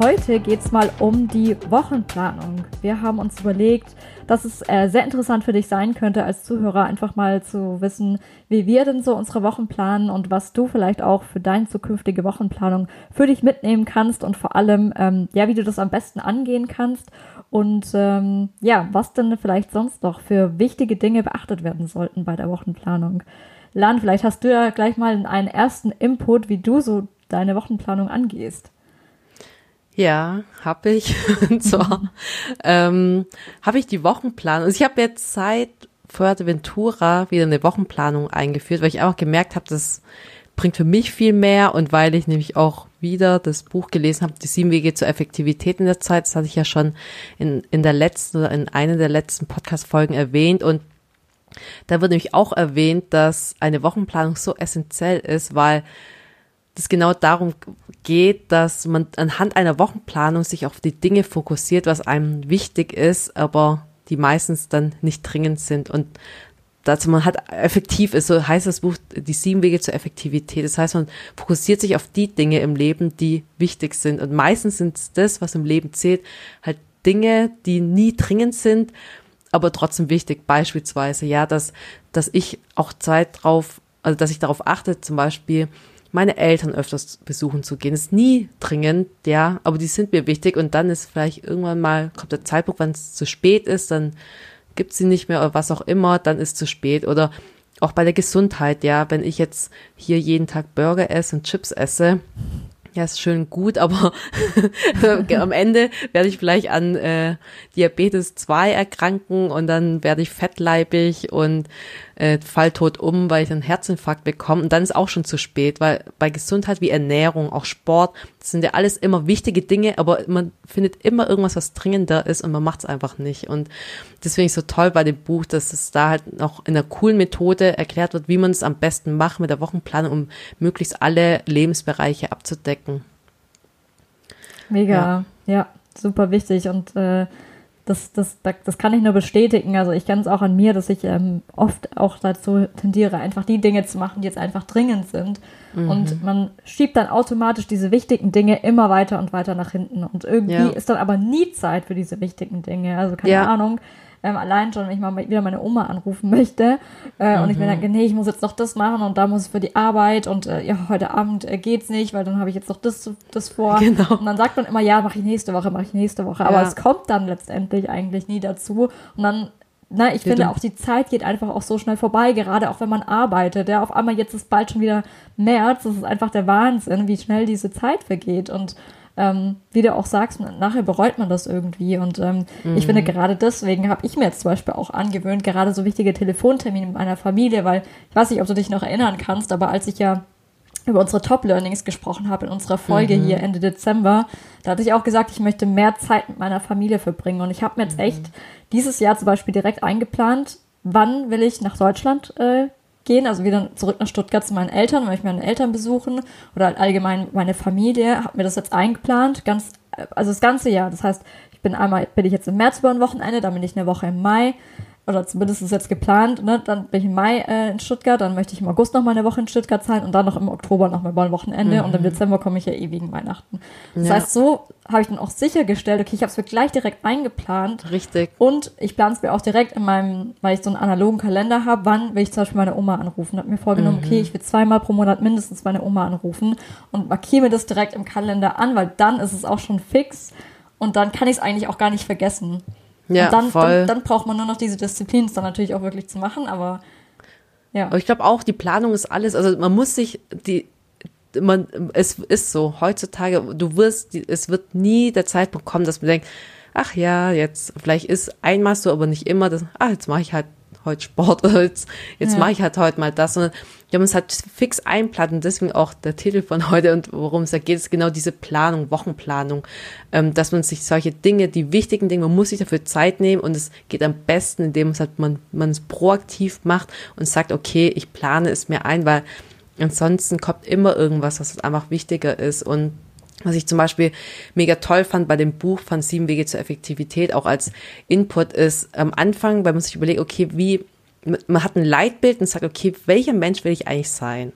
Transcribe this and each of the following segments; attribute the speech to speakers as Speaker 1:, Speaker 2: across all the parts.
Speaker 1: Heute geht es mal um die Wochenplanung. Wir haben uns überlegt, dass es äh, sehr interessant für dich sein könnte, als Zuhörer einfach mal zu wissen, wie wir denn so unsere Wochen planen und was du vielleicht auch für deine zukünftige Wochenplanung für dich mitnehmen kannst und vor allem, ähm, ja, wie du das am besten angehen kannst und ähm, ja, was denn vielleicht sonst noch für wichtige Dinge beachtet werden sollten bei der Wochenplanung. Lan, vielleicht hast du ja gleich mal einen ersten Input, wie du so deine Wochenplanung angehst.
Speaker 2: Ja, habe ich. Und zwar ähm, habe ich die Wochenplanung. Also ich habe jetzt seit Fuerteventura wieder eine Wochenplanung eingeführt, weil ich auch gemerkt habe, das bringt für mich viel mehr und weil ich nämlich auch wieder das Buch gelesen habe, die sieben Wege zur Effektivität in der Zeit, das hatte ich ja schon in, in der letzten oder in einer der letzten Podcast-Folgen erwähnt und da wird nämlich auch erwähnt, dass eine Wochenplanung so essentiell ist, weil das genau darum geht, dass man anhand einer Wochenplanung sich auf die Dinge fokussiert, was einem wichtig ist, aber die meistens dann nicht dringend sind und dass man halt effektiv ist, so heißt das Buch die sieben Wege zur Effektivität. Das heißt, man fokussiert sich auf die Dinge im Leben, die wichtig sind und meistens sind es das, was im Leben zählt, halt Dinge, die nie dringend sind, aber trotzdem wichtig. Beispielsweise, ja, dass, dass ich auch Zeit drauf, also dass ich darauf achte, zum Beispiel, meine Eltern öfters besuchen zu gehen. Ist nie dringend, ja, aber die sind mir wichtig und dann ist vielleicht irgendwann mal, kommt der Zeitpunkt, wenn es zu spät ist, dann gibt sie nicht mehr oder was auch immer, dann ist zu spät. Oder auch bei der Gesundheit, ja, wenn ich jetzt hier jeden Tag Burger esse und Chips esse, ja, ist schön gut, aber am Ende werde ich vielleicht an äh, Diabetes 2 erkranken und dann werde ich fettleibig und äh, fall tot um, weil ich einen Herzinfarkt bekomme. Und dann ist auch schon zu spät, weil bei Gesundheit wie Ernährung, auch Sport, das sind ja alles immer wichtige Dinge, aber man findet immer irgendwas, was dringender ist und man macht es einfach nicht. Und deswegen ist so toll bei dem Buch, dass es da halt noch in einer coolen Methode erklärt wird, wie man es am besten macht mit der Wochenplanung, um möglichst alle Lebensbereiche abzudecken.
Speaker 1: Mega, ja, ja super wichtig und äh, das, das, das kann ich nur bestätigen. Also ich kenne es auch an mir, dass ich ähm, oft auch dazu tendiere, einfach die Dinge zu machen, die jetzt einfach dringend sind. Mhm. Und man schiebt dann automatisch diese wichtigen Dinge immer weiter und weiter nach hinten. Und irgendwie ja. ist dann aber nie Zeit für diese wichtigen Dinge. Also keine ja. Ahnung ähm, allein schon, wenn ich mal wieder meine Oma anrufen möchte äh, mhm. und ich mir mhm. denke, nee, ich muss jetzt noch das machen und da muss ich für die Arbeit und äh, ja, heute Abend äh, geht's nicht, weil dann habe ich jetzt noch das, das vor. Genau. Und dann sagt man immer, ja, mache ich nächste Woche, mache ich nächste Woche. Aber ja. es kommt dann letztendlich eigentlich nie dazu. Und dann na, ich ja, finde auch die Zeit geht einfach auch so schnell vorbei, gerade auch wenn man arbeitet. Ja, auf einmal jetzt ist bald schon wieder März. Das ist einfach der Wahnsinn, wie schnell diese Zeit vergeht. Und ähm, wie du auch sagst, nachher bereut man das irgendwie. Und ähm, mhm. ich finde, mhm. gerade deswegen habe ich mir jetzt zum Beispiel auch angewöhnt, gerade so wichtige Telefontermine mit meiner Familie, weil ich weiß nicht, ob du dich noch erinnern kannst, aber als ich ja über unsere Top-Learnings gesprochen habe in unserer Folge mhm. hier Ende Dezember, da hatte ich auch gesagt, ich möchte mehr Zeit mit meiner Familie verbringen. Und ich habe mir jetzt mhm. echt dieses Jahr zum Beispiel direkt eingeplant, wann will ich nach Deutschland äh, gehen, also wieder zurück nach Stuttgart zu meinen Eltern, weil ich meine Eltern besuchen. Oder allgemein meine Familie, habe mir das jetzt eingeplant, ganz, also das ganze Jahr. Das heißt, ich bin einmal, bin ich jetzt im März über ein Wochenende, dann bin ich eine Woche im Mai, oder zumindest ist es jetzt geplant, ne? dann bin ich im Mai äh, in Stuttgart, dann möchte ich im August noch mal eine Woche in Stuttgart sein und dann noch im Oktober noch mal ein Wochenende mhm. und im mhm. Dezember komme ich ja eh wegen Weihnachten. Das ja. heißt, so habe ich dann auch sichergestellt, okay, ich habe es mir gleich direkt eingeplant.
Speaker 2: Richtig.
Speaker 1: Und ich plane es mir auch direkt in meinem, weil ich so einen analogen Kalender habe, wann will ich zum Beispiel meine Oma anrufen. Habe mir vorgenommen, mhm. okay, ich will zweimal pro Monat mindestens meine Oma anrufen und markiere mir das direkt im Kalender an, weil dann ist es auch schon fix und dann kann ich es eigentlich auch gar nicht vergessen. Ja, und dann, voll. Dann, dann braucht man nur noch diese Disziplin, es dann natürlich auch wirklich zu machen, aber ja.
Speaker 2: Aber ich glaube auch, die Planung ist alles, also man muss sich die, man, es ist so, heutzutage, du wirst, es wird nie der Zeitpunkt kommen, dass man denkt, ach ja, jetzt, vielleicht ist einmal so, aber nicht immer, das, ach, jetzt mache ich halt heute Sport oder jetzt, jetzt ja. mache ich halt heute mal das. Und wir haben uns halt fix einplanen, deswegen auch der Titel von heute und worum es da geht, ist genau diese Planung, Wochenplanung, ähm, dass man sich solche Dinge, die wichtigen Dinge, man muss sich dafür Zeit nehmen und es geht am besten, indem es halt man, man es proaktiv macht und sagt, okay, ich plane es mir ein, weil ansonsten kommt immer irgendwas, was einfach wichtiger ist und was ich zum Beispiel mega toll fand bei dem Buch von Sieben Wege zur Effektivität, auch als Input ist, am Anfang, weil man sich überlegt, okay, wie, man hat ein Leitbild und sagt, okay, welcher Mensch will ich eigentlich sein?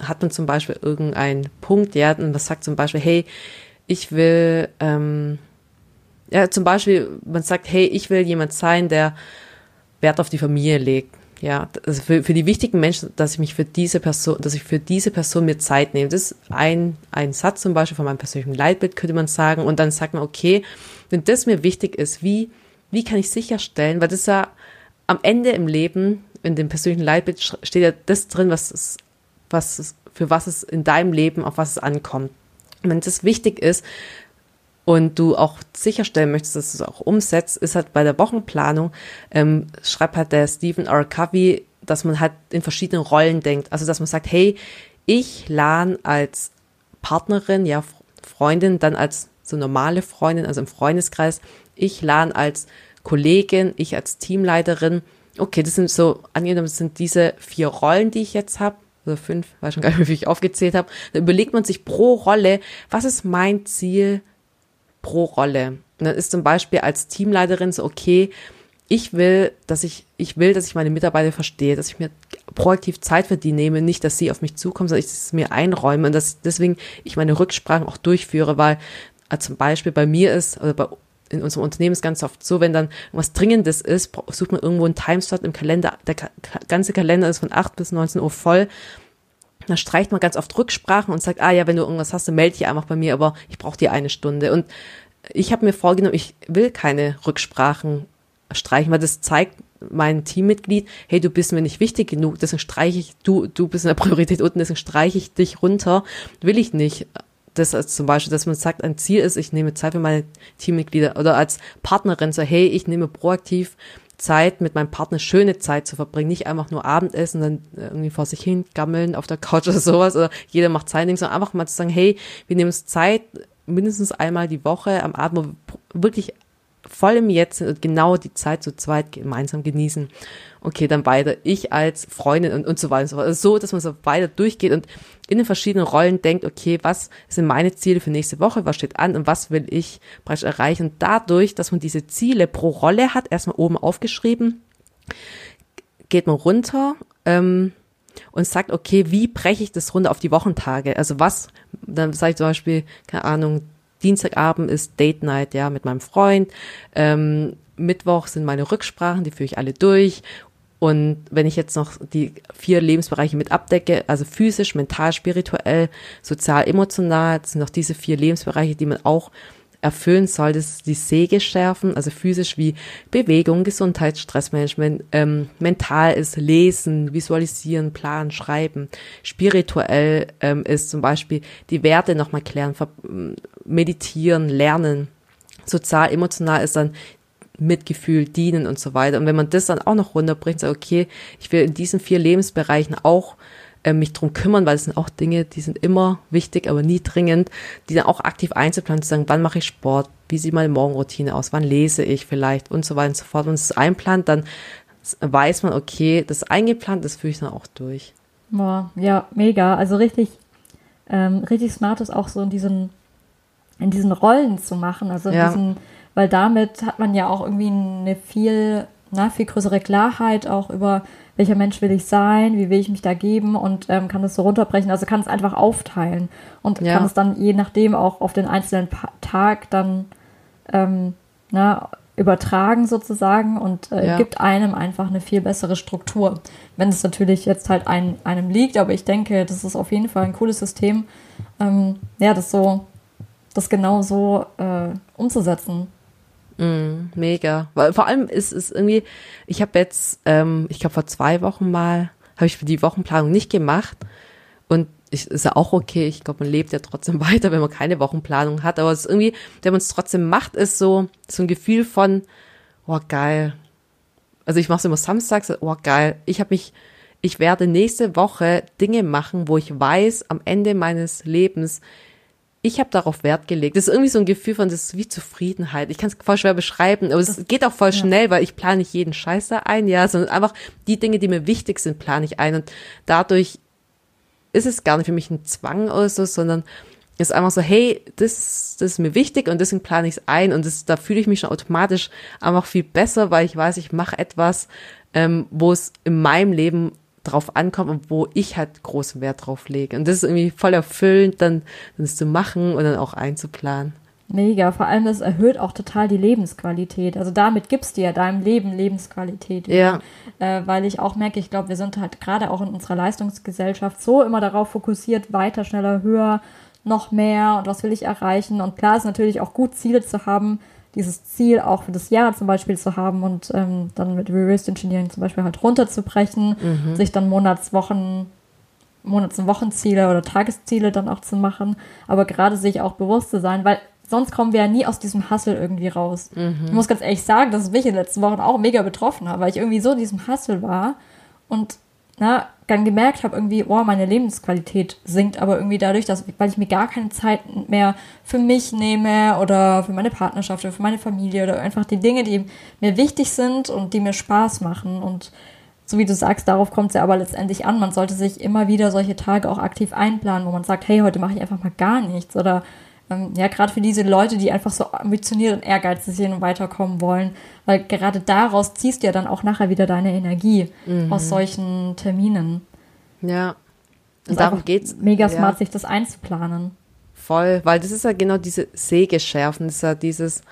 Speaker 2: Hat man zum Beispiel irgendeinen Punkt, ja, und was sagt zum Beispiel, hey, ich will, ähm, ja, zum Beispiel, man sagt, hey, ich will jemand sein, der Wert auf die Familie legt ja, also für, für die wichtigen Menschen, dass ich mich für diese Person, dass ich für diese Person mir Zeit nehme. Das ist ein, ein Satz zum Beispiel von meinem persönlichen Leitbild, könnte man sagen. Und dann sagt man, okay, wenn das mir wichtig ist, wie, wie kann ich sicherstellen, weil das ja am Ende im Leben, in dem persönlichen Leitbild steht ja das drin, was es, was es, für was es in deinem Leben, auf was es ankommt. Und wenn das wichtig ist, und du auch sicherstellen möchtest, dass du es auch umsetzt, ist halt bei der Wochenplanung, ähm, schreibt halt der Stephen R. Covey, dass man halt in verschiedenen Rollen denkt. Also, dass man sagt, hey, ich lerne als Partnerin, ja, Freundin, dann als so normale Freundin, also im Freundeskreis, ich lerne als Kollegin, ich als Teamleiterin. Okay, das sind so, angenommen, das sind diese vier Rollen, die ich jetzt habe, oder fünf, weiß schon gar nicht wie ich aufgezählt habe. Da überlegt man sich pro Rolle, was ist mein Ziel pro Rolle. Und dann ist zum Beispiel als Teamleiterin so, okay, ich will, dass ich, ich will, dass ich meine Mitarbeiter verstehe, dass ich mir proaktiv Zeit für die nehme, nicht, dass sie auf mich zukommen, sondern ich es mir einräume und dass deswegen ich meine Rücksprachen auch durchführe, weil äh, zum Beispiel bei mir ist, oder bei in unserem Unternehmen ist ganz oft so, wenn dann was Dringendes ist, sucht man irgendwo einen Timeslot im Kalender. Der ganze Kalender ist von 8 bis 19 Uhr voll. Da streicht man ganz oft Rücksprachen und sagt, ah ja, wenn du irgendwas hast, dann melde dich einfach bei mir, aber ich brauche dir eine Stunde. Und ich habe mir vorgenommen, ich will keine Rücksprachen streichen, weil das zeigt mein Teammitglied, hey, du bist mir nicht wichtig genug, deswegen streiche ich, du, du bist in der Priorität unten, deswegen streiche ich dich runter, will ich nicht. Das als zum Beispiel, dass man sagt, ein Ziel ist, ich nehme Zeit für meine Teammitglieder oder als Partnerin so, hey, ich nehme proaktiv Zeit mit meinem Partner schöne Zeit zu verbringen, nicht einfach nur Abendessen, dann irgendwie vor sich hin gammeln auf der Couch oder sowas. Oder jeder macht sein Ding, sondern einfach mal zu sagen, hey, wir nehmen uns Zeit, mindestens einmal die Woche am Abend, wo wir wirklich voll im Jetzt sind und genau die Zeit zu zweit gemeinsam genießen. Okay, dann weiter. Ich als Freundin und, und so weiter und so fort. Also so, dass man so weiter durchgeht und in den verschiedenen Rollen denkt, okay, was sind meine Ziele für nächste Woche, was steht an und was will ich praktisch erreichen. Und dadurch, dass man diese Ziele pro Rolle hat, erstmal oben aufgeschrieben, geht man runter, ähm, und sagt, okay, wie breche ich das runter auf die Wochentage? Also was, dann sage ich zum Beispiel, keine Ahnung, Dienstagabend ist Date Night, ja, mit meinem Freund. Ähm, Mittwoch sind meine Rücksprachen, die führe ich alle durch. Und wenn ich jetzt noch die vier Lebensbereiche mit abdecke, also physisch, mental, spirituell, sozial, emotional, sind noch diese vier Lebensbereiche, die man auch erfüllen soll, ist die Säge schärfen, also physisch wie Bewegung, Gesundheit, Stressmanagement, ähm, mental ist Lesen, Visualisieren, Planen, Schreiben, spirituell ähm, ist zum Beispiel die Werte nochmal klären, meditieren, lernen, sozial, emotional ist dann Mitgefühl, dienen und so weiter. Und wenn man das dann auch noch runterbringt, sagt, okay, ich will in diesen vier Lebensbereichen auch äh, mich drum kümmern, weil es sind auch Dinge, die sind immer wichtig, aber nie dringend, die dann auch aktiv einzuplanen, zu sagen, wann mache ich Sport, wie sieht meine Morgenroutine aus, wann lese ich vielleicht und so weiter und so fort. Wenn es einplant, dann weiß man, okay, das ist eingeplant, das führe ich dann auch durch.
Speaker 1: Boah, ja, mega. Also richtig, ähm, richtig smart ist auch so in diesen, in diesen Rollen zu machen. Also in
Speaker 2: ja.
Speaker 1: diesen, weil damit hat man ja auch irgendwie eine viel, na, viel größere Klarheit auch über welcher Mensch will ich sein, wie will ich mich da geben und ähm, kann das so runterbrechen. Also kann es einfach aufteilen und ja. kann es dann je nachdem auch auf den einzelnen pa Tag dann ähm, na, übertragen sozusagen und äh, ja. gibt einem einfach eine viel bessere Struktur. Wenn es natürlich jetzt halt ein, einem liegt, aber ich denke, das ist auf jeden Fall ein cooles System, ähm, ja, das so, das genau so äh, umzusetzen.
Speaker 2: Mm, mega. Weil vor allem ist es irgendwie, ich habe jetzt, ähm, ich glaube vor zwei Wochen mal, habe ich für die Wochenplanung nicht gemacht. Und ich, ist ja auch okay. Ich glaube, man lebt ja trotzdem weiter, wenn man keine Wochenplanung hat. Aber es ist irgendwie, wenn man es trotzdem macht, ist so, so ein Gefühl von, oh geil. Also ich mache es immer samstags, oh geil, ich habe mich, ich werde nächste Woche Dinge machen, wo ich weiß, am Ende meines Lebens, ich habe darauf Wert gelegt. Das ist irgendwie so ein Gefühl von, das ist wie Zufriedenheit. Ich kann es voll schwer beschreiben, aber es geht auch voll ja. schnell, weil ich plane nicht jeden Scheiß da ein, ja, sondern einfach die Dinge, die mir wichtig sind, plane ich ein. Und dadurch ist es gar nicht für mich ein Zwang oder so, sondern ist einfach so, hey, das, das ist mir wichtig und deswegen plane ich es ein und das, da fühle ich mich schon automatisch einfach viel besser, weil ich weiß, ich mache etwas, ähm, wo es in meinem Leben drauf ankommt und wo ich halt großen Wert drauf lege. Und das ist irgendwie voll erfüllend, dann, das zu machen und dann auch einzuplanen.
Speaker 1: Mega, vor allem das erhöht auch total die Lebensqualität. Also damit gibst du ja deinem Leben Lebensqualität.
Speaker 2: Ja.
Speaker 1: Äh, weil ich auch merke, ich glaube, wir sind halt gerade auch in unserer Leistungsgesellschaft so immer darauf fokussiert, weiter, schneller, höher, noch mehr und was will ich erreichen. Und klar ist natürlich auch gut, Ziele zu haben, dieses Ziel auch für das Jahr zum Beispiel zu haben und ähm, dann mit Reverse Engineering zum Beispiel halt runterzubrechen, mhm. sich dann Monatswochen Monats- und Wochenziele oder Tagesziele dann auch zu machen, aber gerade sich auch bewusst zu sein, weil sonst kommen wir ja nie aus diesem Hustle irgendwie raus. Mhm. Ich muss ganz ehrlich sagen, dass mich in den letzten Wochen auch mega betroffen hat, weil ich irgendwie so in diesem Hustle war und na, dann gemerkt habe, irgendwie, oh, meine Lebensqualität sinkt aber irgendwie dadurch, dass, weil ich mir gar keine Zeit mehr für mich nehme oder für meine Partnerschaft oder für meine Familie oder einfach die Dinge, die mir wichtig sind und die mir Spaß machen. Und so wie du sagst, darauf kommt es ja aber letztendlich an. Man sollte sich immer wieder solche Tage auch aktiv einplanen, wo man sagt, hey, heute mache ich einfach mal gar nichts oder ja, gerade für diese Leute, die einfach so ambitioniert und ehrgeizig sind und weiterkommen wollen, weil gerade daraus ziehst du ja dann auch nachher wieder deine Energie mhm. aus solchen Terminen.
Speaker 2: Ja. Und darum geht's.
Speaker 1: Mega smart, ja. sich das einzuplanen.
Speaker 2: Voll, weil das ist ja genau diese Säge schärfen, das ist ja dieses,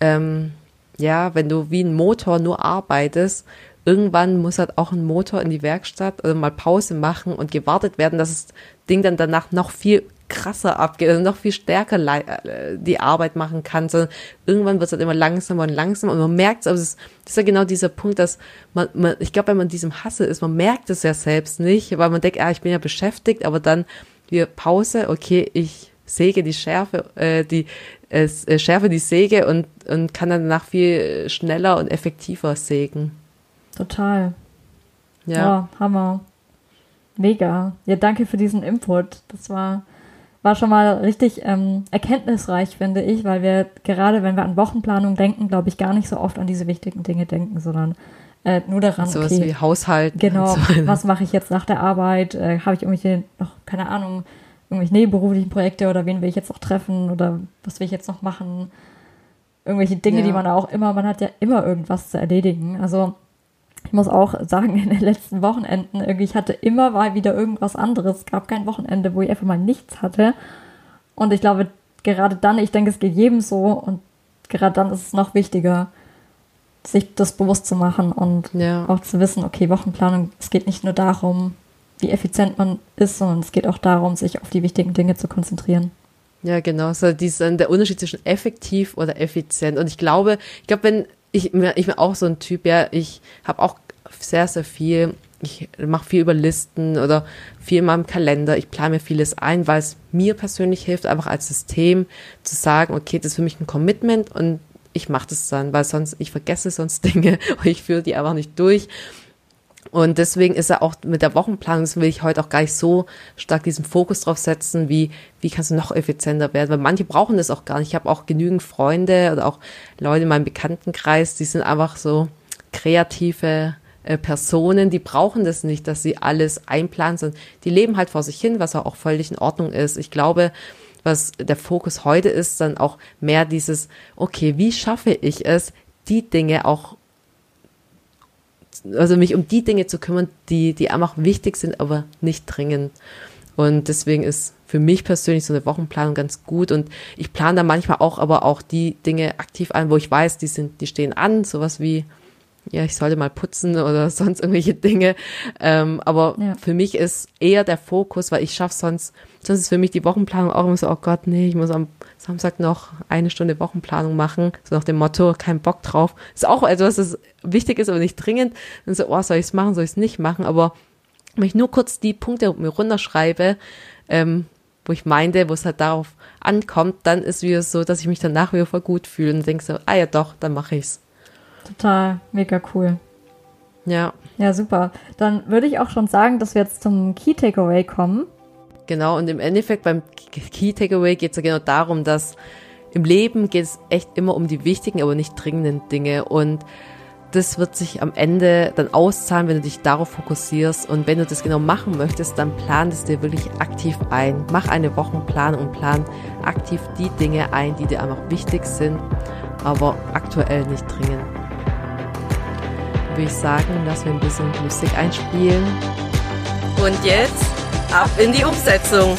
Speaker 2: ähm, ja, wenn du wie ein Motor nur arbeitest, irgendwann muss halt auch ein Motor in die Werkstatt oder mal Pause machen und gewartet werden, dass das Ding dann danach noch viel krasser abgeht, also noch viel stärker äh, die Arbeit machen kann, sondern irgendwann wird es halt immer langsamer und langsamer und man merkt es, aber das ist ja genau dieser Punkt, dass man, man ich glaube, wenn man in diesem Hasse ist, man merkt es ja selbst nicht, weil man denkt, ah, ich bin ja beschäftigt, aber dann wir Pause, okay, ich säge die Schärfe, äh, die äh, äh schärfe die Säge und, und kann dann danach viel schneller und effektiver sägen.
Speaker 1: Total. Ja. ja Hammer. Mega. Ja, danke für diesen Input. Das war war schon mal richtig ähm, erkenntnisreich, finde ich, weil wir gerade, wenn wir an Wochenplanung denken, glaube ich, gar nicht so oft an diese wichtigen Dinge denken, sondern äh, nur daran,
Speaker 2: so okay, wie Haushalt.
Speaker 1: Genau, so was mache ich jetzt nach der Arbeit? Äh, Habe ich irgendwelche, noch, keine Ahnung, irgendwelche nebenberuflichen Projekte oder wen will ich jetzt noch treffen oder was will ich jetzt noch machen? Irgendwelche Dinge, ja. die man auch immer, man hat ja immer irgendwas zu erledigen. Also ich muss auch sagen, in den letzten Wochenenden, irgendwie, ich hatte immer mal wieder irgendwas anderes. Es gab kein Wochenende, wo ich einfach mal nichts hatte. Und ich glaube, gerade dann, ich denke, es geht jedem so und gerade dann ist es noch wichtiger, sich das bewusst zu machen und ja. auch zu wissen, okay, Wochenplanung, es geht nicht nur darum, wie effizient man ist, sondern es geht auch darum, sich auf die wichtigen Dinge zu konzentrieren.
Speaker 2: Ja, genau. So dieser, der Unterschied zwischen effektiv oder effizient. Und ich glaube, ich glaube, wenn ich, ich bin auch so ein Typ, ja, ich habe auch sehr, sehr viel, ich mache viel über Listen oder viel in meinem Kalender, ich plane mir vieles ein, weil es mir persönlich hilft, einfach als System zu sagen, okay, das ist für mich ein Commitment und ich mache das dann, weil sonst, ich vergesse sonst Dinge und ich führe die einfach nicht durch. Und deswegen ist er auch mit der Wochenplanung, das will ich heute auch gar nicht so stark diesen Fokus drauf setzen, wie, wie kannst du noch effizienter werden, weil manche brauchen das auch gar nicht. Ich habe auch genügend Freunde oder auch Leute in meinem Bekanntenkreis, die sind einfach so kreative äh, Personen, die brauchen das nicht, dass sie alles einplanen, sondern die leben halt vor sich hin, was auch völlig in Ordnung ist. Ich glaube, was der Fokus heute ist, dann auch mehr dieses, okay, wie schaffe ich es, die Dinge auch also mich um die Dinge zu kümmern, die, die einfach wichtig sind, aber nicht dringend. Und deswegen ist für mich persönlich so eine Wochenplanung ganz gut. Und ich plane da manchmal auch, aber auch die Dinge aktiv ein, wo ich weiß, die sind, die stehen an, sowas wie, ja, ich sollte mal putzen oder sonst irgendwelche Dinge. Ähm, aber ja. für mich ist eher der Fokus, weil ich schaffe sonst, sonst ist für mich die Wochenplanung auch immer so, oh Gott, nee, ich muss am Samstag noch eine Stunde Wochenplanung machen, so nach dem Motto, kein Bock drauf. Ist auch etwas, das wichtig ist, aber nicht dringend. Dann so, oh, soll ich es machen, soll ich es nicht machen? Aber wenn ich nur kurz die Punkte mir runterschreibe, ähm, wo ich meinte, wo es halt darauf ankommt, dann ist wieder so, dass ich mich danach wieder voll gut fühle und denke so, ah ja doch, dann mache ich's.
Speaker 1: Total, mega cool.
Speaker 2: Ja.
Speaker 1: Ja, super. Dann würde ich auch schon sagen, dass wir jetzt zum Key Takeaway kommen.
Speaker 2: Genau, und im Endeffekt beim Key Takeaway geht es ja genau darum, dass im Leben geht es echt immer um die wichtigen, aber nicht dringenden Dinge. Und das wird sich am Ende dann auszahlen, wenn du dich darauf fokussierst. Und wenn du das genau machen möchtest, dann plan es dir wirklich aktiv ein. Mach eine Wochenplanung und plan aktiv die Dinge ein, die dir einfach wichtig sind, aber aktuell nicht dringend. Würde ich sagen, lass wir ein bisschen Musik einspielen.
Speaker 3: Und jetzt ab in die Umsetzung.